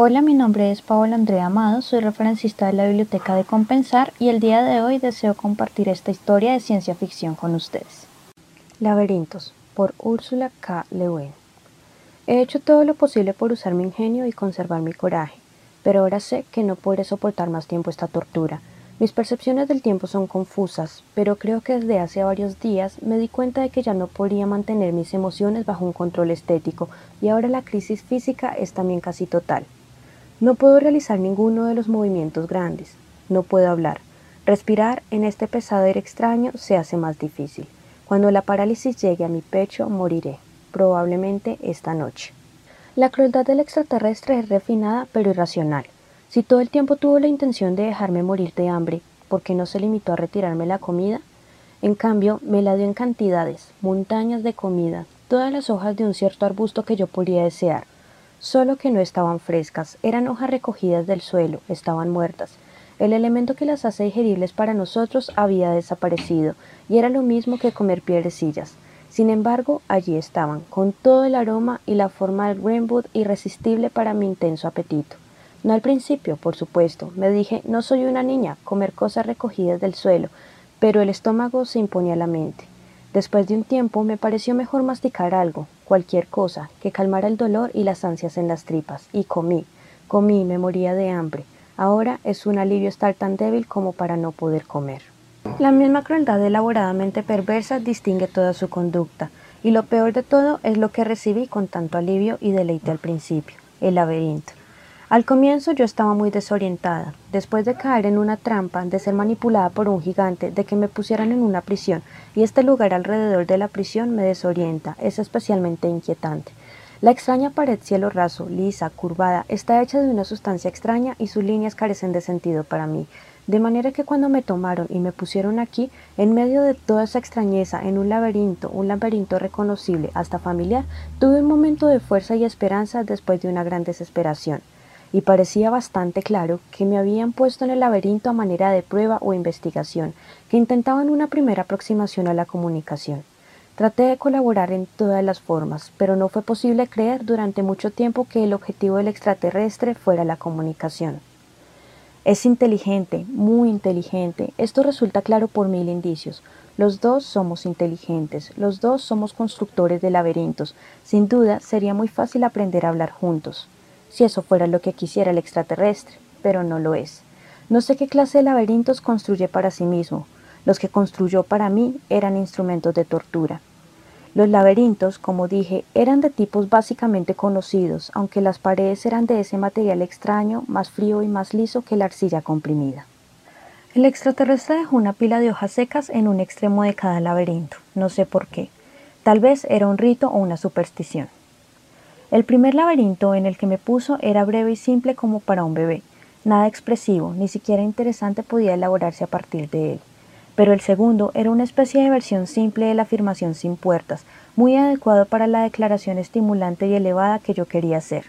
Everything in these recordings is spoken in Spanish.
Hola, mi nombre es Paola Andrea Amado, soy referencista de la Biblioteca de Compensar y el día de hoy deseo compartir esta historia de ciencia ficción con ustedes. Laberintos, por Úrsula K. Le. He hecho todo lo posible por usar mi ingenio y conservar mi coraje, pero ahora sé que no podré soportar más tiempo esta tortura. Mis percepciones del tiempo son confusas, pero creo que desde hace varios días me di cuenta de que ya no podría mantener mis emociones bajo un control estético y ahora la crisis física es también casi total. No puedo realizar ninguno de los movimientos grandes. No puedo hablar. Respirar en este pesado aire extraño se hace más difícil. Cuando la parálisis llegue a mi pecho, moriré, probablemente esta noche. La crueldad del extraterrestre es refinada pero irracional. Si todo el tiempo tuvo la intención de dejarme morir de hambre, ¿por qué no se limitó a retirarme la comida? En cambio, me la dio en cantidades, montañas de comida, todas las hojas de un cierto arbusto que yo podía desear, solo que no estaban frescas, eran hojas recogidas del suelo, estaban muertas. El elemento que las hace digeribles para nosotros había desaparecido, y era lo mismo que comer piedrecillas. Sin embargo, allí estaban, con todo el aroma y la forma del Greenwood irresistible para mi intenso apetito. No al principio, por supuesto, me dije, no soy una niña, comer cosas recogidas del suelo, pero el estómago se imponía a la mente. Después de un tiempo me pareció mejor masticar algo, cualquier cosa, que calmara el dolor y las ansias en las tripas, y comí, comí, me moría de hambre. Ahora es un alivio estar tan débil como para no poder comer. La misma crueldad elaboradamente perversa distingue toda su conducta, y lo peor de todo es lo que recibí con tanto alivio y deleite al principio, el laberinto. Al comienzo yo estaba muy desorientada, después de caer en una trampa, de ser manipulada por un gigante, de que me pusieran en una prisión, y este lugar alrededor de la prisión me desorienta, es especialmente inquietante. La extraña pared cielo raso, lisa, curvada, está hecha de una sustancia extraña y sus líneas carecen de sentido para mí, de manera que cuando me tomaron y me pusieron aquí, en medio de toda esa extrañeza, en un laberinto, un laberinto reconocible, hasta familiar, tuve un momento de fuerza y esperanza después de una gran desesperación y parecía bastante claro que me habían puesto en el laberinto a manera de prueba o investigación, que intentaban una primera aproximación a la comunicación. Traté de colaborar en todas las formas, pero no fue posible creer durante mucho tiempo que el objetivo del extraterrestre fuera la comunicación. Es inteligente, muy inteligente. Esto resulta claro por mil indicios. Los dos somos inteligentes, los dos somos constructores de laberintos. Sin duda, sería muy fácil aprender a hablar juntos si eso fuera lo que quisiera el extraterrestre, pero no lo es. No sé qué clase de laberintos construye para sí mismo. Los que construyó para mí eran instrumentos de tortura. Los laberintos, como dije, eran de tipos básicamente conocidos, aunque las paredes eran de ese material extraño, más frío y más liso que la arcilla comprimida. El extraterrestre dejó una pila de hojas secas en un extremo de cada laberinto, no sé por qué. Tal vez era un rito o una superstición. El primer laberinto en el que me puso era breve y simple como para un bebé. Nada expresivo, ni siquiera interesante podía elaborarse a partir de él. Pero el segundo era una especie de versión simple de la afirmación sin puertas, muy adecuado para la declaración estimulante y elevada que yo quería hacer.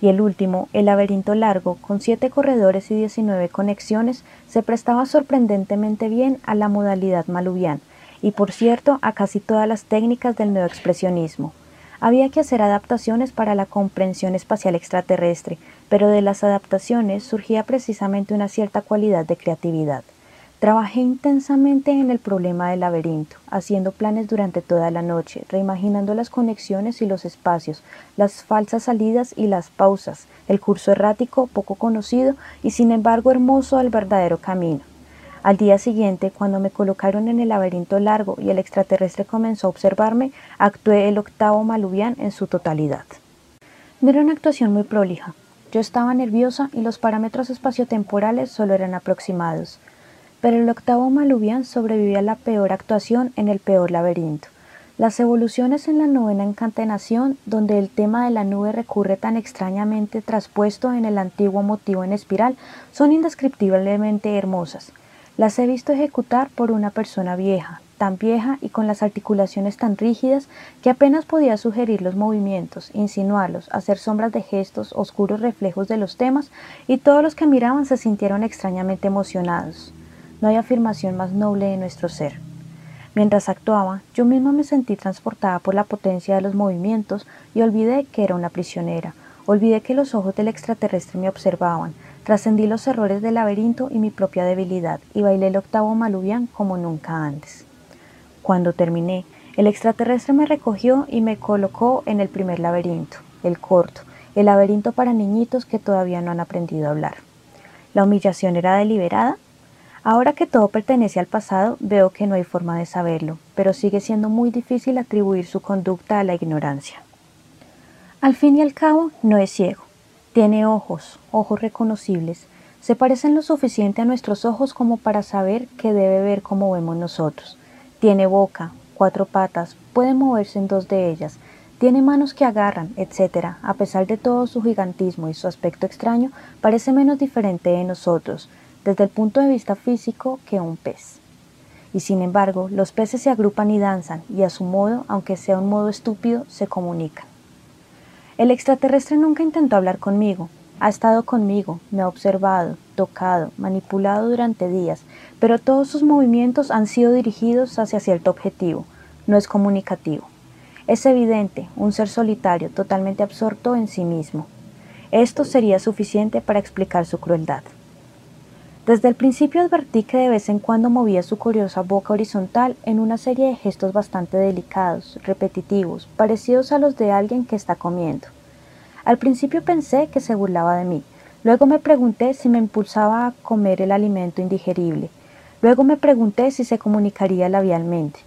Y el último, el laberinto largo, con siete corredores y diecinueve conexiones, se prestaba sorprendentemente bien a la modalidad maluvian, y por cierto a casi todas las técnicas del neoexpresionismo. Había que hacer adaptaciones para la comprensión espacial extraterrestre, pero de las adaptaciones surgía precisamente una cierta cualidad de creatividad. Trabajé intensamente en el problema del laberinto, haciendo planes durante toda la noche, reimaginando las conexiones y los espacios, las falsas salidas y las pausas, el curso errático poco conocido y sin embargo hermoso al verdadero camino. Al día siguiente, cuando me colocaron en el laberinto largo y el extraterrestre comenzó a observarme, actué el octavo maluvián en su totalidad. No era una actuación muy prolija. Yo estaba nerviosa y los parámetros espaciotemporales solo eran aproximados. Pero el octavo maluvián sobrevivía a la peor actuación en el peor laberinto. Las evoluciones en la novena encatenación, donde el tema de la nube recurre tan extrañamente traspuesto en el antiguo motivo en espiral, son indescriptiblemente hermosas. Las he visto ejecutar por una persona vieja, tan vieja y con las articulaciones tan rígidas que apenas podía sugerir los movimientos, insinuarlos, hacer sombras de gestos, oscuros reflejos de los temas, y todos los que miraban se sintieron extrañamente emocionados. No hay afirmación más noble de nuestro ser. Mientras actuaba, yo misma me sentí transportada por la potencia de los movimientos y olvidé que era una prisionera, Olvidé que los ojos del extraterrestre me observaban, trascendí los errores del laberinto y mi propia debilidad, y bailé el octavo malubián como nunca antes. Cuando terminé, el extraterrestre me recogió y me colocó en el primer laberinto, el corto, el laberinto para niñitos que todavía no han aprendido a hablar. ¿La humillación era deliberada? Ahora que todo pertenece al pasado, veo que no hay forma de saberlo, pero sigue siendo muy difícil atribuir su conducta a la ignorancia. Al fin y al cabo, no es ciego. Tiene ojos, ojos reconocibles. Se parecen lo suficiente a nuestros ojos como para saber que debe ver como vemos nosotros. Tiene boca, cuatro patas, puede moverse en dos de ellas, tiene manos que agarran, etc. A pesar de todo su gigantismo y su aspecto extraño, parece menos diferente de nosotros, desde el punto de vista físico, que un pez. Y sin embargo, los peces se agrupan y danzan, y a su modo, aunque sea un modo estúpido, se comunican. El extraterrestre nunca intentó hablar conmigo, ha estado conmigo, me ha observado, tocado, manipulado durante días, pero todos sus movimientos han sido dirigidos hacia cierto objetivo, no es comunicativo. Es evidente, un ser solitario, totalmente absorto en sí mismo. Esto sería suficiente para explicar su crueldad. Desde el principio advertí que de vez en cuando movía su curiosa boca horizontal en una serie de gestos bastante delicados, repetitivos, parecidos a los de alguien que está comiendo. Al principio pensé que se burlaba de mí, luego me pregunté si me impulsaba a comer el alimento indigerible, luego me pregunté si se comunicaría labialmente.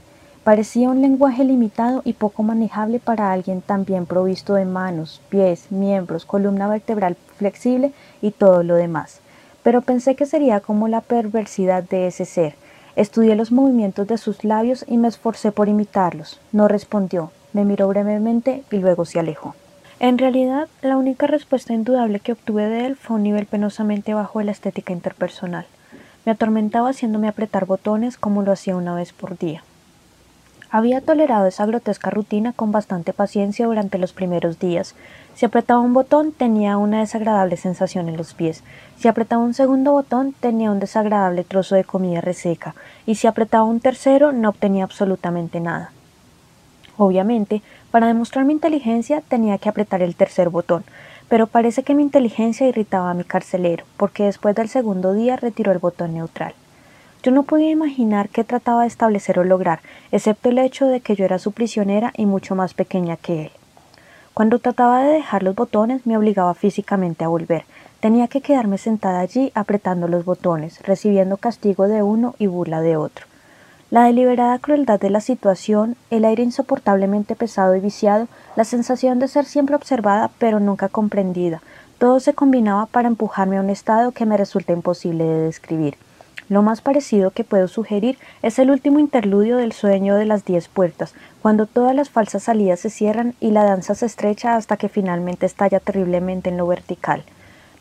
Parecía un lenguaje limitado y poco manejable para alguien tan bien provisto de manos, pies, miembros, columna vertebral flexible y todo lo demás. Pero pensé que sería como la perversidad de ese ser. Estudié los movimientos de sus labios y me esforcé por imitarlos. No respondió, me miró brevemente y luego se alejó. En realidad, la única respuesta indudable que obtuve de él fue un nivel penosamente bajo de la estética interpersonal. Me atormentaba haciéndome apretar botones como lo hacía una vez por día. Había tolerado esa grotesca rutina con bastante paciencia durante los primeros días. Si apretaba un botón tenía una desagradable sensación en los pies. Si apretaba un segundo botón tenía un desagradable trozo de comida reseca. Y si apretaba un tercero no obtenía absolutamente nada. Obviamente, para demostrar mi inteligencia tenía que apretar el tercer botón, pero parece que mi inteligencia irritaba a mi carcelero, porque después del segundo día retiró el botón neutral. Yo no podía imaginar qué trataba de establecer o lograr, excepto el hecho de que yo era su prisionera y mucho más pequeña que él. Cuando trataba de dejar los botones me obligaba físicamente a volver. Tenía que quedarme sentada allí apretando los botones, recibiendo castigo de uno y burla de otro. La deliberada crueldad de la situación, el aire insoportablemente pesado y viciado, la sensación de ser siempre observada pero nunca comprendida, todo se combinaba para empujarme a un estado que me resulta imposible de describir. Lo más parecido que puedo sugerir es el último interludio del sueño de las diez puertas, cuando todas las falsas salidas se cierran y la danza se estrecha hasta que finalmente estalla terriblemente en lo vertical.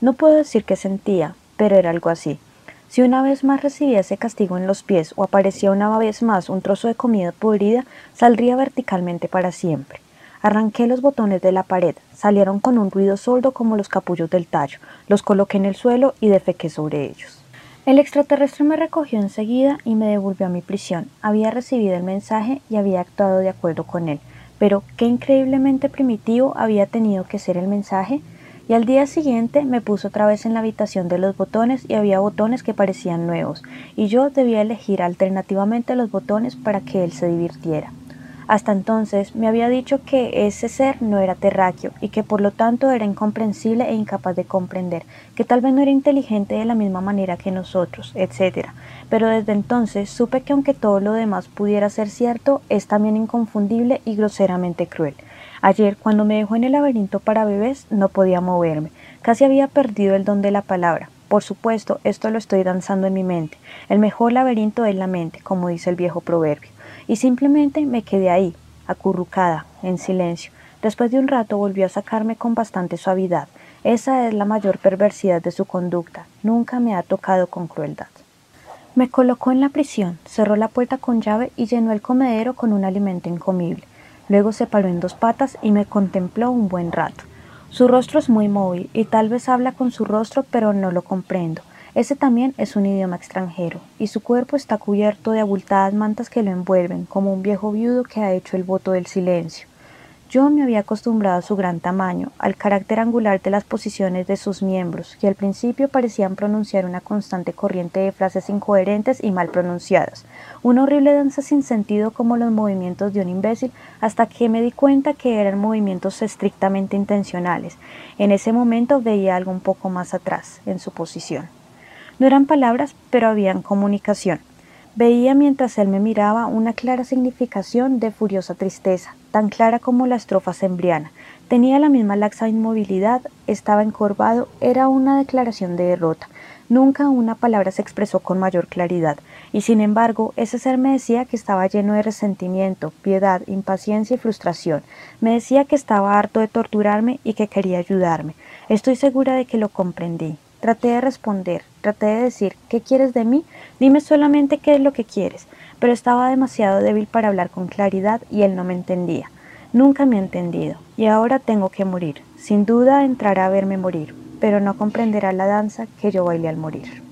No puedo decir qué sentía, pero era algo así. Si una vez más recibía ese castigo en los pies o aparecía una vez más un trozo de comida podrida, saldría verticalmente para siempre. Arranqué los botones de la pared, salieron con un ruido sordo como los capullos del tallo, los coloqué en el suelo y defequé sobre ellos. El extraterrestre me recogió enseguida y me devolvió a mi prisión. Había recibido el mensaje y había actuado de acuerdo con él. Pero qué increíblemente primitivo había tenido que ser el mensaje. Y al día siguiente me puso otra vez en la habitación de los botones y había botones que parecían nuevos, y yo debía elegir alternativamente los botones para que él se divirtiera. Hasta entonces me había dicho que ese ser no era terráqueo y que por lo tanto era incomprensible e incapaz de comprender, que tal vez no era inteligente de la misma manera que nosotros, etc. Pero desde entonces supe que aunque todo lo demás pudiera ser cierto, es también inconfundible y groseramente cruel. Ayer, cuando me dejó en el laberinto para bebés, no podía moverme. Casi había perdido el don de la palabra. Por supuesto, esto lo estoy danzando en mi mente. El mejor laberinto es la mente, como dice el viejo proverbio y simplemente me quedé ahí, acurrucada, en silencio. Después de un rato volvió a sacarme con bastante suavidad. Esa es la mayor perversidad de su conducta. Nunca me ha tocado con crueldad. Me colocó en la prisión, cerró la puerta con llave y llenó el comedero con un alimento incomible. Luego se paró en dos patas y me contempló un buen rato. Su rostro es muy móvil y tal vez habla con su rostro, pero no lo comprendo. Ese también es un idioma extranjero, y su cuerpo está cubierto de abultadas mantas que lo envuelven, como un viejo viudo que ha hecho el voto del silencio. Yo me había acostumbrado a su gran tamaño, al carácter angular de las posiciones de sus miembros, que al principio parecían pronunciar una constante corriente de frases incoherentes y mal pronunciadas, una horrible danza sin sentido como los movimientos de un imbécil, hasta que me di cuenta que eran movimientos estrictamente intencionales. En ese momento veía algo un poco más atrás, en su posición. No eran palabras, pero habían comunicación. Veía mientras él me miraba una clara significación de furiosa tristeza, tan clara como la estrofa sembriana. Tenía la misma laxa inmovilidad, estaba encorvado, era una declaración de derrota. Nunca una palabra se expresó con mayor claridad, y sin embargo ese ser me decía que estaba lleno de resentimiento, piedad, impaciencia y frustración. Me decía que estaba harto de torturarme y que quería ayudarme. Estoy segura de que lo comprendí. Traté de responder, traté de decir, ¿qué quieres de mí? Dime solamente qué es lo que quieres. Pero estaba demasiado débil para hablar con claridad y él no me entendía. Nunca me ha entendido. Y ahora tengo que morir. Sin duda entrará a verme morir, pero no comprenderá la danza que yo bailé al morir.